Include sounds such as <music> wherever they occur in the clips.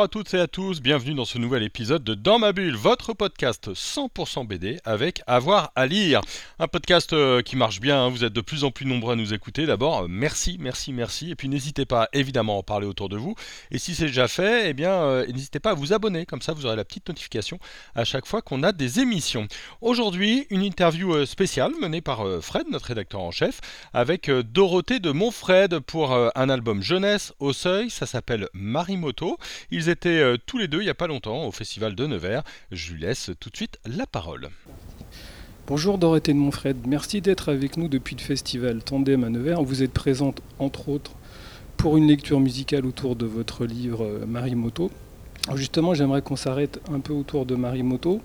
À toutes et à tous, bienvenue dans ce nouvel épisode de Dans ma bulle, votre podcast 100% BD avec Avoir à lire. Un podcast euh, qui marche bien, hein. vous êtes de plus en plus nombreux à nous écouter. D'abord, euh, merci, merci, merci. Et puis n'hésitez pas évidemment à en parler autour de vous. Et si c'est déjà fait, eh bien euh, n'hésitez pas à vous abonner, comme ça vous aurez la petite notification à chaque fois qu'on a des émissions. Aujourd'hui, une interview spéciale menée par Fred, notre rédacteur en chef, avec Dorothée de Montfred pour un album jeunesse au seuil, ça s'appelle Marimoto. Ils étaient euh, tous les deux il n'y a pas longtemps au festival de Nevers. Je lui laisse tout de suite la parole. Bonjour Dorothée de Montfred, merci d'être avec nous depuis le festival Tandem à Nevers. Vous êtes présente entre autres pour une lecture musicale autour de votre livre euh, Marimoto. Justement, j'aimerais qu'on s'arrête un peu autour de Marimoto,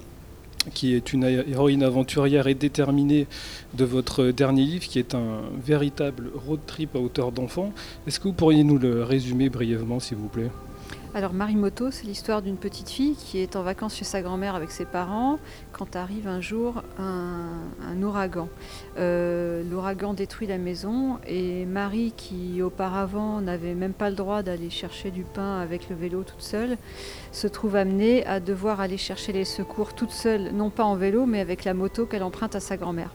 qui est une héroïne aventurière et déterminée de votre dernier livre, qui est un véritable road trip à hauteur d'enfant. Est-ce que vous pourriez nous le résumer brièvement, s'il vous plaît? Alors Marimoto, c'est l'histoire d'une petite fille qui est en vacances chez sa grand-mère avec ses parents quand arrive un jour un, ouragan. Euh, l'ouragan détruit la maison et Marie, qui auparavant n'avait même pas le droit d'aller chercher du pain avec le vélo toute seule, se trouve amenée à devoir aller chercher les secours toute seule, non pas en vélo, mais avec la moto qu'elle emprunte à sa grand-mère.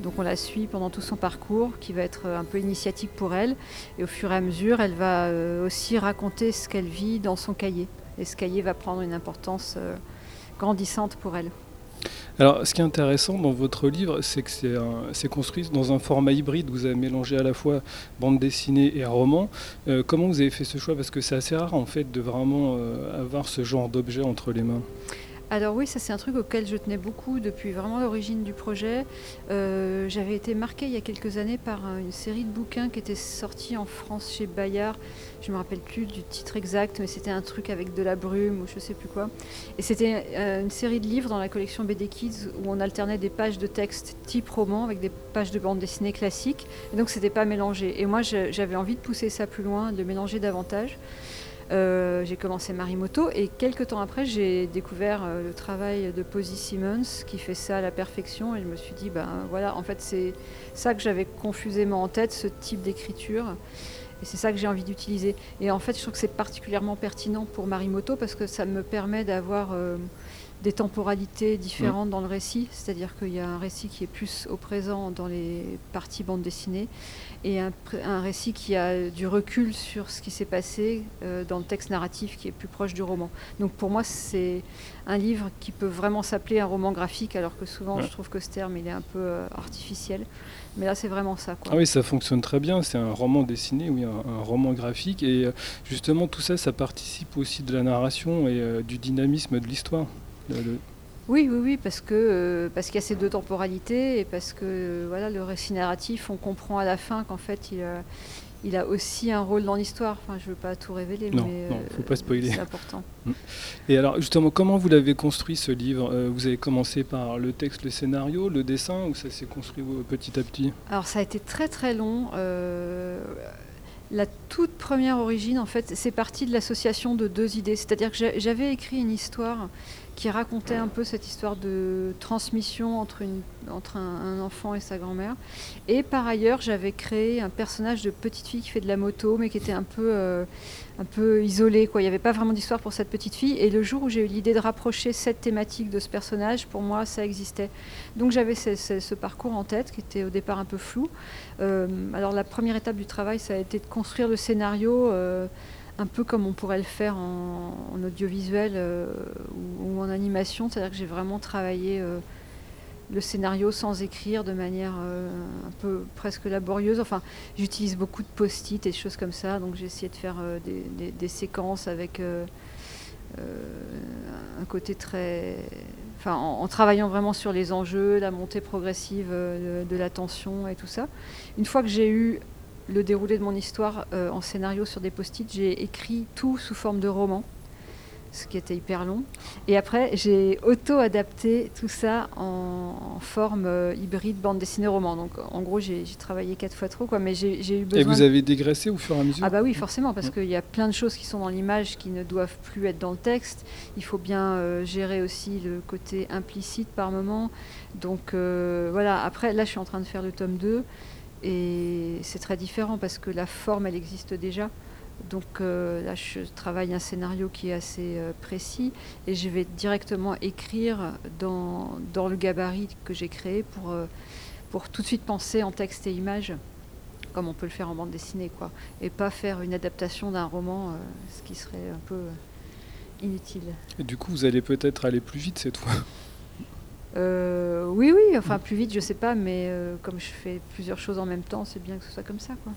Donc on la suit pendant tout son parcours qui va être un peu initiatique pour elle. Et au fur et à mesure, elle va euh, aussi raconter ce qu'elle vit dans son cahier. Et ce cahier va prendre une importance euh, grandissante pour elle. Alors, ce qui est intéressant dans votre livre, c'est que c'est construit dans un format hybride. Vous avez mélangé à la fois bande dessinée et roman. Euh, comment vous avez fait ce choix? Parce que c'est assez rare, en fait, de vraiment avoir ce genre d'objet entre les mains. Alors oui, ça c'est un truc auquel je tenais beaucoup depuis vraiment l'origine du projet. Euh, j'avais été marquée il y a quelques années par une série de bouquins qui était sortis en France chez Bayard. Je me rappelle plus du titre exact, mais c'était un truc avec de la brume ou je sais plus quoi. Et c'était euh, une série de livres dans la collection BD Kids où on alternait des pages de texte type roman avec des pages de bande dessinée classiques. Et donc c'était pas mélangé. Et moi j'avais envie de pousser ça plus loin, de mélanger davantage. Euh, j'ai commencé Marimoto et quelques temps après, j'ai découvert euh, le travail de Posy Simmons qui fait ça à la perfection et je me suis dit, ben voilà, en fait, c'est ça que j'avais confusément en tête, ce type d'écriture. Et c'est ça que j'ai envie d'utiliser. Et en fait, je trouve que c'est particulièrement pertinent pour Marimoto parce que ça me permet d'avoir euh, des temporalités différentes mmh. dans le récit. C'est-à-dire qu'il y a un récit qui est plus au présent dans les parties bande dessinée et un, récit qui a du recul sur ce qui s'est passé euh, dans le texte narratif qui est plus proche du roman. Donc pour moi, c'est un livre qui peut vraiment s'appeler un roman graphique, alors que souvent je trouve que ce terme il est un peu euh, artificiel. Mais là, c'est vraiment ça. Ah oui, ça fonctionne très bien. C'est un roman dessiné, oui, un, roman graphique. Et euh, justement, tout ça, ça participe aussi de la narration et du dynamisme de l'histoire. Oui, oui, oui, parce que euh, parce qu'il y a ces deux temporalités et parce que euh, voilà le récit narratif, on comprend à la fin qu'en fait il a, il a aussi un rôle dans l'histoire. Enfin, je veux pas tout révéler, non, mais non, faut pas spoiler. C'est important. Mm. Et alors justement, comment vous l'avez construit ce livre? Vous avez commencé par le texte, le scénario, le dessin, ou ça s'est construit petit à petit? Alors ça a été très très long. La toute première origine, en fait, c'est parti de l'association de deux idées. C'est-à-dire que j'avais écrit une histoire qui racontait un peu cette histoire de transmission entre, une, entre un, enfant et sa grand-mère. Et par ailleurs, j'avais créé un personnage de petite fille qui fait de la moto, mais qui était un peu, euh, un peu isolé. Quoi. Il n'y avait pas vraiment d'histoire pour cette petite fille. Et le jour où j'ai eu l'idée de rapprocher cette thématique de ce personnage, pour moi, ça existait. Donc j'avais ce, parcours en tête, qui était au départ un peu flou. Euh, alors la première étape du travail, ça a été de construire le scénario. Euh, un peu comme on pourrait le faire en, audiovisuel euh, ou, en animation, c'est-à-dire que j'ai vraiment travaillé euh, le scénario sans écrire de manière euh, un peu presque laborieuse. Enfin, j'utilise beaucoup de post-it et des choses comme ça, donc j'ai essayé de faire des, séquences avec un côté très... En, travaillant vraiment sur les enjeux, la montée progressive de, de la tension et tout ça. Une fois que j'ai eu le déroulé de mon histoire euh, en scénario sur des post-it. J'ai écrit tout sous forme de roman. ce qui était hyper long. Et après, j'ai auto-adapté tout ça en, forme euh, hybride bande dessinée roman. Donc en gros, j'ai travaillé quatre fois trop, quoi, mais j'ai eu besoin. Et vous avez dégraissé au fur et à mesure Ah bah oui, forcément, parce qu'il y a plein de choses qui sont dans l'image qui ne doivent plus être dans le texte. Il faut bien euh, gérer aussi le côté implicite par moment. Donc voilà, après, là, je suis en train de faire le tome 2. Et c'est très différent parce que la forme, elle existe déjà. Donc euh, là, je travaille un scénario qui est assez euh, précis et je vais directement écrire dans, le gabarit que j'ai créé pour, euh, pour tout de suite penser en texte et image, comme on peut le faire en bande dessinée, quoi, et pas faire une adaptation d'un roman, ce qui serait un peu inutile. Du coup, vous allez peut-être aller plus vite cette fois euh, oui, oui, enfin plus vite, je sais pas, mais euh, comme je fais plusieurs choses en même temps, c'est bien que ce soit comme ça. Quoi.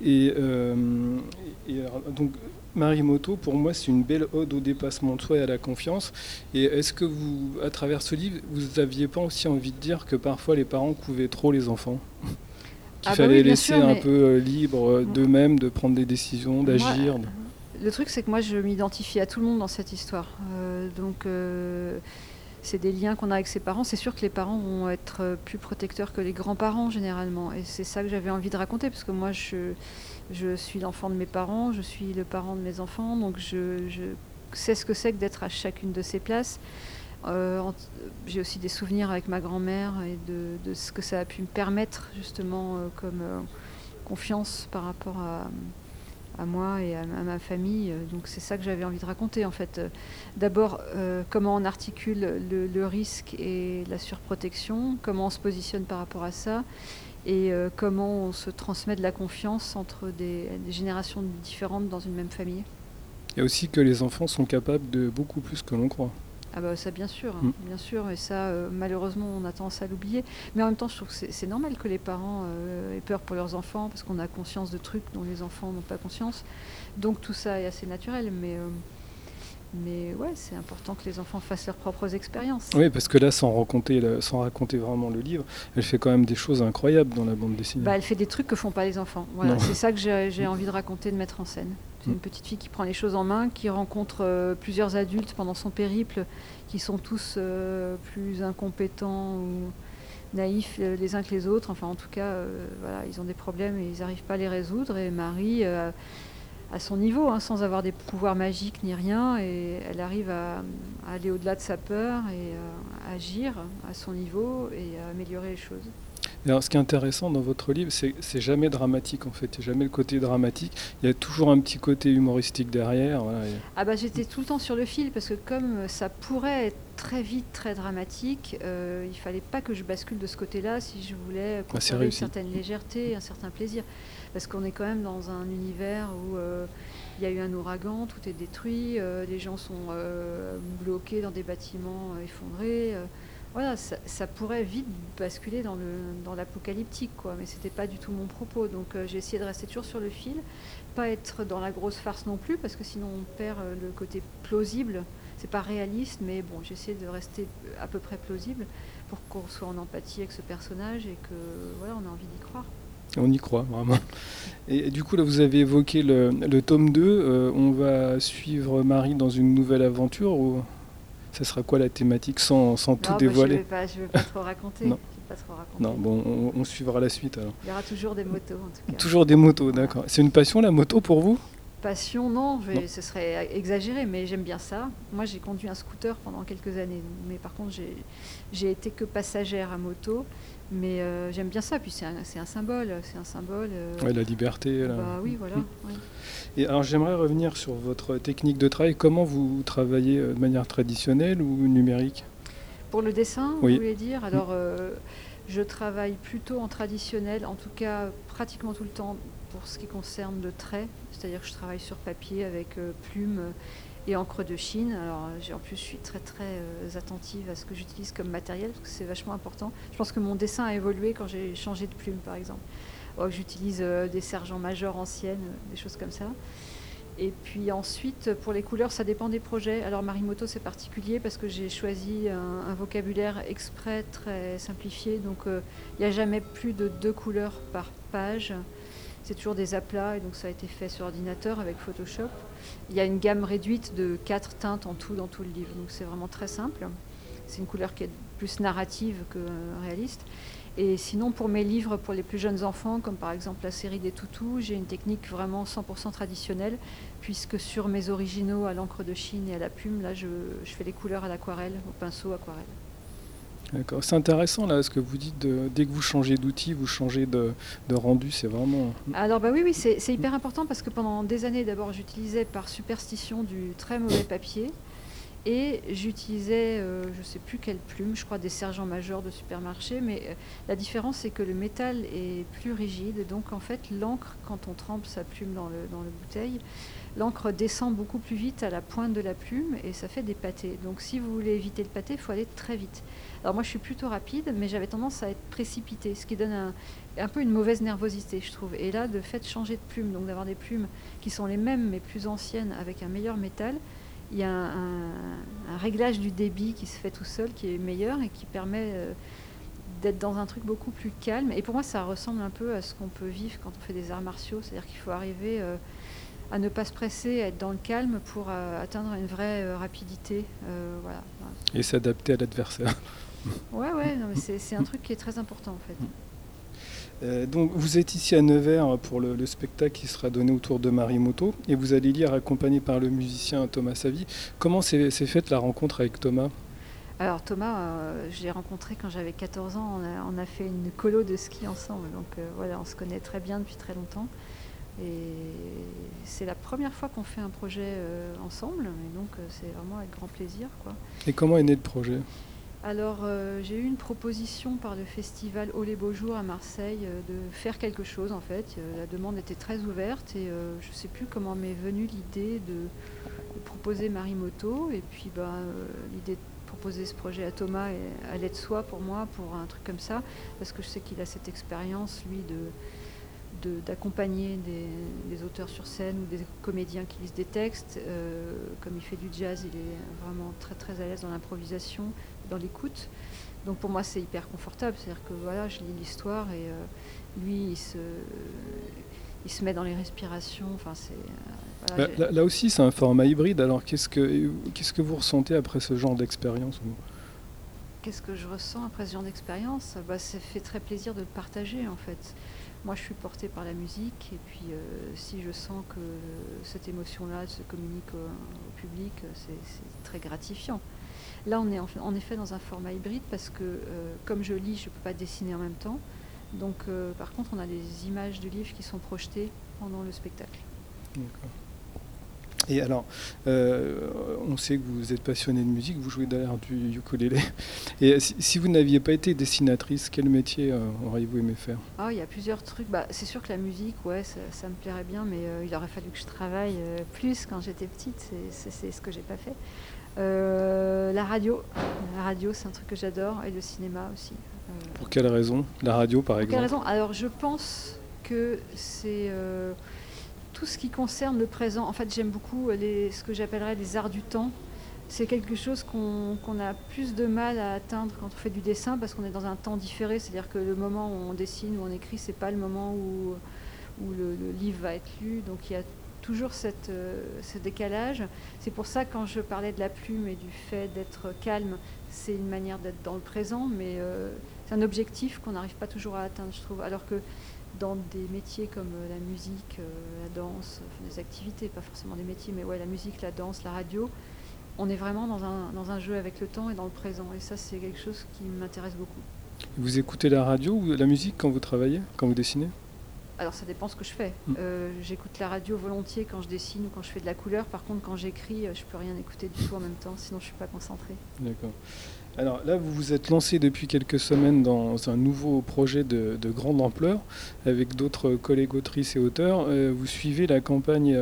Et, euh, donc, Marie Moto, pour moi, c'est une belle ode au dépassement de soi et à la confiance. Et est-ce que vous, à travers ce livre, vous n'aviez pas aussi envie de dire que parfois les parents couvaient trop les enfants? Qu'il ah bah fallait laisser un peu libre mm. d'eux-mêmes de prendre des décisions, d'agir Le truc, c'est que moi, je m'identifie à tout le monde dans cette histoire. donc c'est des liens qu'on a avec ses parents. C'est sûr que les parents vont être euh, plus protecteurs que les grands-parents généralement. Et c'est ça que j'avais envie de raconter, parce que moi, je, suis l'enfant de mes parents, je suis le parent de mes enfants, donc je, sais ce que c'est que d'être à chacune de ces places. Euh, j'ai aussi des souvenirs avec ma grand-mère et de, ce que ça a pu me permettre justement euh, comme confiance par rapport à, à moi et à, ma famille. Euh, donc c'est ça que j'avais envie de raconter en fait. Euh, d'abord, euh, comment on articule le, risque et la surprotection, comment on se positionne par rapport à ça, et comment on se transmet de la confiance entre des, générations différentes dans une même famille. Et aussi que les enfants sont capables de beaucoup plus que l'on croit. Ah bah ça bien sûr, mm. bien sûr, et ça euh, malheureusement on a tendance à l'oublier. Mais en même temps je trouve que c'est normal que les parents euh, aient peur pour leurs enfants parce qu'on a conscience de trucs dont les enfants n'ont pas conscience. Donc tout ça est assez naturel, mais euh, mais ouais c'est important que les enfants fassent leurs propres expériences. Oui parce que là sans raconter, sans raconter vraiment le livre, elle fait quand même des choses incroyables dans la bande dessinée. Bah, elle fait des trucs que font pas les enfants. Voilà, c'est ça que j'ai envie de raconter, de mettre en scène. C'est une petite fille qui prend les choses en main, qui rencontre euh, plusieurs adultes pendant son périple, qui sont tous euh, plus incompétents ou naïfs euh, les uns que les autres. Enfin, en tout cas, voilà, ils ont des problèmes et ils n'arrivent pas à les résoudre. Et Marie, à son niveau, hein, sans avoir des pouvoirs magiques ni rien, elle arrive à aller au-delà de sa peur et à agir à son niveau et à améliorer les choses ce qui est intéressant dans votre livre, c'est jamais dramatique en fait. Il n'y a jamais le côté dramatique. Il y a toujours un petit côté humoristique derrière. Ah bah j'étais tout le temps sur le fil parce que comme ça pourrait être très vite très dramatique, euh, il fallait pas que je bascule de ce côté-là si je voulais ah, conserver une certaine légèreté, un certain plaisir. Parce qu'on est quand même dans un univers où euh, il y a eu un ouragan, tout est détruit, euh, les gens sont euh, bloqués dans des bâtiments effondrés voilà, ça, pourrait vite basculer dans, le, dans l'apocalyptique, quoi. Mais c'était pas du tout mon propos. Donc euh, j'ai essayé de rester toujours sur le fil, pas être dans la grosse farce non plus, parce que sinon on perd euh, le côté plausible. C'est pas réaliste, mais bon, j'ai essayé de rester à peu près plausible pour qu'on soit en empathie avec ce personnage et que voilà, on a envie d'y croire. On y croit, vraiment. Et, du coup, là, vous avez évoqué le, tome 2. Euh, on va suivre Marie dans une nouvelle aventure ça sera quoi la thématique sans, sans tout bah, dévoiler Je ne <laughs> vais, pas trop raconter. non. non, bon, on, suivra la suite alors. Il y aura toujours des motos en tout cas. Toujours des motos, d'accord. C'est une passion la moto pour vous? Passion, non, ce serait exagéré, mais j'aime bien ça. Moi, j'ai conduit un scooter pendant quelques années, mais par contre, j'ai été que passagère à moto. Mais euh, j'aime bien ça, puis c'est un, un, symbole, c'est un symbole. Euh, la liberté. Bah, oui, voilà. Mm. <laughs> Et alors j'aimerais revenir sur votre technique de travail. Comment vous travaillez euh, de manière traditionnelle ou numérique? Pour le dessin, vous voulez dire? Alors euh, je travaille plutôt en traditionnel, en tout cas pratiquement tout le temps pour ce qui concerne le trait. C'est-à-dire que je travaille sur papier avec euh, plume et encre de Chine. Alors en plus je suis très très attentive à ce que j'utilise comme matériel parce que c'est vachement important. Je pense que mon dessin a évolué quand j'ai changé de plume par exemple. Oh, j'utilise euh, des sergents majeurs anciennes, euh, des choses comme ça. Et puis ensuite, pour les couleurs, ça dépend des projets. Alors Marimoto, c'est particulier parce que j'ai choisi un, vocabulaire exprès très simplifié. Donc euh, il n'y a jamais plus de deux couleurs par page. C'est toujours des aplats et donc ça a été fait sur ordinateur avec Photoshop. Il y a une gamme réduite de quatre teintes en tout dans tout le livre, donc c'est vraiment très simple. C'est une couleur qui est plus narrative que réaliste. Et sinon, pour mes livres pour les plus jeunes enfants, comme par exemple la série des toutous, j'ai une technique vraiment 100% traditionnelle, puisque sur mes originaux à l'encre de Chine et à la plume, là, je, fais les couleurs à l'aquarelle, au pinceau aquarelle. D'accord. C'est intéressant là ce que vous dites. dès que vous changez d'outil, vous changez de, rendu. C'est vraiment. Alors bah oui, oui, c'est hyper important parce que pendant des années, d'abord, j'utilisais par superstition du très mauvais papier. Et j'utilisais, euh, je ne sais plus quelle plume, je crois des sergents majeurs de supermarché, mais euh, la différence c'est que le métal est plus rigide, donc en fait l'encre, quand on trempe sa plume dans le, bouteille, l'encre descend beaucoup plus vite à la pointe de la plume et ça fait des pâtés. Donc si vous voulez éviter le pâté, il faut aller très vite. Alors moi je suis plutôt rapide, mais j'avais tendance à être précipité, ce qui donne un, un, peu une mauvaise nervosité, je trouve. Et là, le fait de changer de plume, donc d'avoir des plumes qui sont les mêmes mais plus anciennes avec un meilleur métal, il y a un, réglage du débit qui se fait tout seul, qui est meilleur et qui permet euh, d'être dans un truc beaucoup plus calme. Et pour moi, ça ressemble un peu à ce qu'on peut vivre quand on fait des arts martiaux, c'est-à-dire qu'il faut arriver euh, à ne pas se presser, à être dans le calme pour euh, atteindre une vraie rapidité. voilà. Et s'adapter à l'adversaire. Ouais, ouais, c'est un truc qui est très important en fait. Euh, donc, vous êtes ici à Nevers pour le, spectacle qui sera donné autour de Marimoto et vous allez lire accompagné par le musicien Thomas Savi. Comment s'est faite la rencontre avec Thomas? Alors Thomas, euh, je l'ai rencontré quand j'avais 14 ans, on a, fait une colo de ski ensemble, donc euh, voilà, on se connaît très bien depuis très longtemps. Et c'est la première fois qu'on fait un projet ensemble, et donc c'est vraiment avec grand plaisir. Quoi. Et comment est né le projet? Alors, euh, j'ai eu une proposition par le festival Au les Beaux Jours à Marseille euh, de faire quelque chose en fait. Euh, la demande était très ouverte et je ne sais plus comment m'est venue l'idée de, proposer Marimoto. Et puis, bah, l'idée de proposer ce projet à Thomas allait de soi pour moi, pour un truc comme ça, parce que je sais qu'il a cette expérience, lui, de d'accompagner des, auteurs sur scène ou des comédiens qui lisent des textes. comme il fait du jazz, il est vraiment très très à l'aise dans l'improvisation dans l'écoute. Donc pour moi, c'est hyper confortable. C'est-à-dire que voilà, je lis l'histoire et euh, lui, il se, il se met dans les respirations. Enfin, c'est, euh, là, là, aussi, c'est un format hybride. Alors, qu'est-ce que, qu'est-ce que vous ressentez après ce genre d'expérience Qu'est-ce que je ressens après ce genre d'expérience? Bah, Ça fait très plaisir de le partager, en fait. Moi, je suis portée par la musique, et puis euh, si je sens que cette émotion-là se communique au, public, c'est très gratifiant. Là, on est en, effet dans un format hybride parce que, euh, comme je lis, je ne peux pas dessiner en même temps. Donc, euh, par contre, on a des images du livre qui sont projetées pendant le spectacle. D'accord. Et alors, euh, on sait que vous êtes passionné de musique, vous jouez d'ailleurs du ukulélé. Et si, vous n'aviez pas été dessinatrice, quel métier auriez-vous aimé faire? Ah, il y a plusieurs trucs. Bah, c'est sûr que la musique, ouais, ça, me plairait bien, mais il aurait fallu que je travaille plus quand j'étais petite. C'est ce que j'ai pas fait. Euh, la radio. La radio, c'est un truc que j'adore, et le cinéma aussi. Euh, Pour quelle raison La radio, par exemple raison? Alors, je pense que c'est euh, tout ce qui concerne le présent. En fait, j'aime beaucoup les, ce que j'appellerais les arts du temps. C'est quelque chose qu'on a plus de mal à atteindre quand on fait du dessin parce qu'on est dans un temps différé. C'est-à-dire que le moment où on dessine ou on écrit, c'est pas le moment où, où le, le, livre va être lu. Donc il y a toujours euh, ce décalage. C'est pour ça quand je parlais de la plume et du fait d'être calme, c'est une manière d'être dans le présent, mais euh, c'est un objectif qu'on n'arrive pas toujours à atteindre, je trouve. Alors que dans des métiers comme euh, la musique, la danse, des activités, pas forcément des métiers, mais ouais, la musique, la danse, la radio, on est vraiment dans un jeu avec le temps et dans le présent. Et ça, c'est quelque chose qui m'intéresse beaucoup. Vous écoutez la radio ou la musique quand vous travaillez, quand vous dessinez? Alors ça dépend ce que je fais. Mm. Euh, j'écoute la radio volontiers quand je dessine ou quand je fais de la couleur. Par contre, quand j'écris, euh, je peux rien écouter du tout en même temps, sinon je suis pas concentrée. D'accord. Alors là, vous vous êtes lancé depuis quelques semaines dans un nouveau projet de, grande ampleur avec d'autres collègues autrices et auteurs. Euh, vous suivez la campagne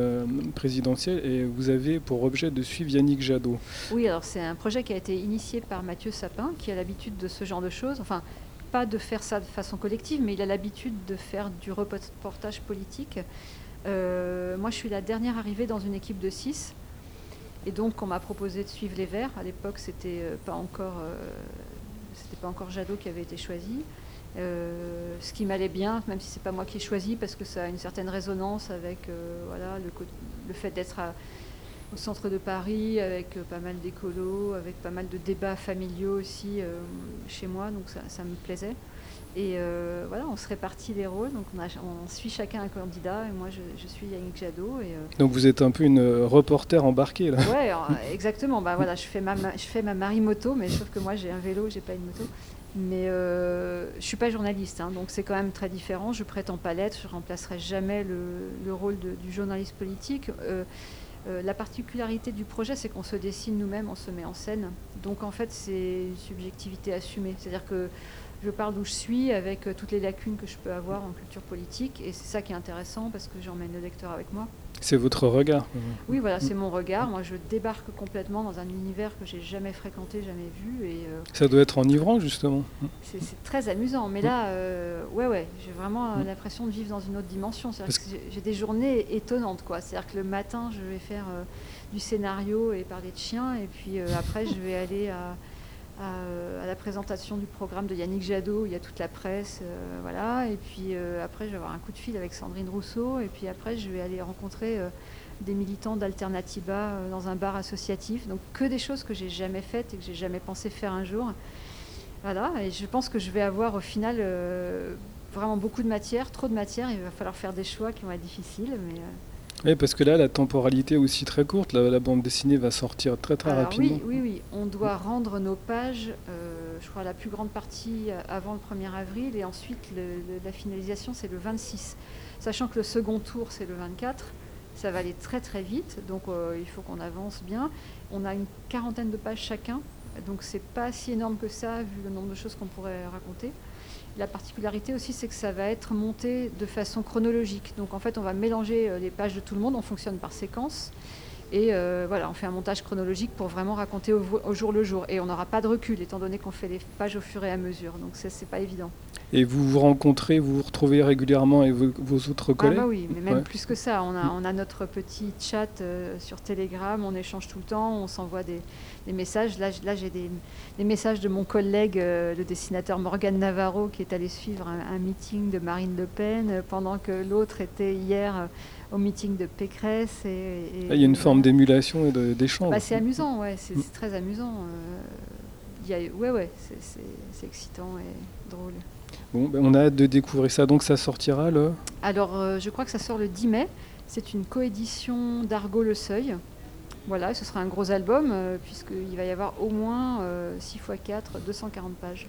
présidentielle et vous avez pour objet de suivre Yannick Jadot. Oui, alors c'est un projet qui a été initié par Mathieu Sapin, qui a l'habitude de ce genre de choses. Enfin, pas de faire ça de façon collective, mais il a l'habitude de faire du reportage politique. Euh, moi, je suis la dernière arrivée dans une équipe de six. Et donc, on m'a proposé de suivre les Verts. À l'époque, c'était euh, pas encore, euh, c'était pas encore Jadot qui avait été choisi. Ce qui m'allait bien, même si c'est pas moi qui ai choisi, parce que ça a une certaine résonance avec voilà, le, le fait d'être au centre de Paris, avec pas mal d'écolos, avec pas mal de débats familiaux aussi chez moi, donc ça, ça me plaisait. Et euh, voilà, on se répartit les rôles. Donc on, suit chacun un candidat. Et moi, je, suis Yannick Jadot. Et, euh, donc vous êtes un peu une euh, reporter embarquée là. Ouais, <laughs> exactement. bah voilà, je fais ma, je fais ma moto, mais sauf que moi j'ai un vélo, j'ai pas une moto. Mais euh, je suis pas journaliste, hein, donc c'est quand même très différent. Je prétends pas l'être. Je remplacerai jamais le, rôle du journaliste politique. La particularité du projet, c'est qu'on se dessine nous-mêmes, on se met en scène. Donc en fait, c'est une subjectivité assumée. C'est-à-dire que je parle d'où je suis avec euh, toutes les lacunes que je peux avoir en culture politique. Et c'est ça qui est intéressant parce que j'emmène le lecteur avec moi. C'est votre regard Oui, voilà, c'est mon regard. Moi, je débarque complètement dans un univers que j'ai jamais fréquenté, jamais vu. Et, euh, ça doit être enivrant, justement. C'est très amusant. Mais là, euh, ouais, ouais, j'ai vraiment l'impression de vivre dans une autre dimension. J'ai des journées étonnantes, quoi. C'est-à-dire que le matin, je vais faire du scénario et parler de chiens. Et puis après, je vais aller à à, la présentation du programme de Yannick Jadot, il y a toute la presse, euh, voilà. Et puis euh, après, je vais avoir un coup de fil avec Sandrine Rousseau, et puis après, je vais aller rencontrer euh, des militants d'Alternativa dans un bar associatif. Donc que des choses que j'ai jamais faites et que j'ai jamais pensé faire un jour. Voilà. Et je pense que je vais avoir au final vraiment beaucoup de matière, trop de matière. Il va falloir faire des choix qui vont être difficiles, mais oui, parce que là, la temporalité est aussi très courte. La, bande dessinée va sortir très très rapidement. Oui, oui, oui. On doit rendre nos pages, euh, je crois, la plus grande partie euh, avant le 1er avril. Et ensuite, la finalisation, c'est le 26. Sachant que le second tour, c'est le 24. Ça va aller très très vite. Donc, euh, il faut qu'on avance bien. On a une quarantaine de pages chacun. Donc, c'est pas si énorme que ça, vu le nombre de choses qu'on pourrait raconter. La particularité aussi, c'est que ça va être monté de façon chronologique. Donc en fait, on va mélanger euh, les pages de tout le monde, on fonctionne par séquence. Et euh, voilà, on fait un montage chronologique pour vraiment raconter au, jour le jour. Et on n'aura pas de recul, étant donné qu'on fait les pages au fur et à mesure. Donc ça, c'est pas évident. Et vous vous rencontrez, vous vous retrouvez régulièrement avec vos, autres collègues ah bah oui, mais même plus que ça. On a, on a notre petit chat euh, sur Telegram, on échange tout le temps, on s'envoie des, messages. Là, là j'ai des, messages de mon collègue, euh, le dessinateur Morgan Navarro, qui est allé suivre un, meeting de Marine Le Pen, euh, pendant que l'autre était hier au meeting de Pécresse. Et, ah, il y a une forme d'émulation et d'échange. Bah, c'est amusant, ouais, c'est mm. très amusant. Y a, ouais, ouais, c'est excitant et drôle. Bon, ben on a hâte de découvrir ça. Donc ça sortira le Alors euh, je crois que ça sort le 10 mai. C'est une coédition d'Argo Le Seuil. Voilà, ce sera un gros album euh, puisqu'il va y avoir au moins 6 x 4, 240 pages.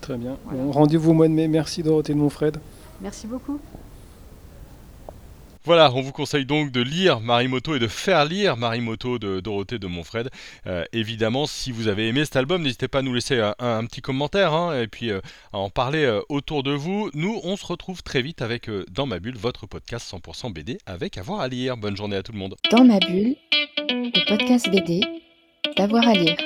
Très bien. Rendez-vous au mois de mai. Merci Dorothée de Montfred. Merci beaucoup. Voilà, on vous conseille donc de lire Marimoto et de faire lire Marimoto de Dorothée de Montfred. Euh, évidemment, si vous avez aimé cet album, n'hésitez pas à nous laisser un, petit commentaire hein, et puis euh, à en parler euh, autour de vous. Nous, on se retrouve très vite avec Dans ma bulle, votre podcast 100% BD avec Avoir à lire. Bonne journée à tout le monde. Dans ma bulle, le podcast BD, d'avoir à lire.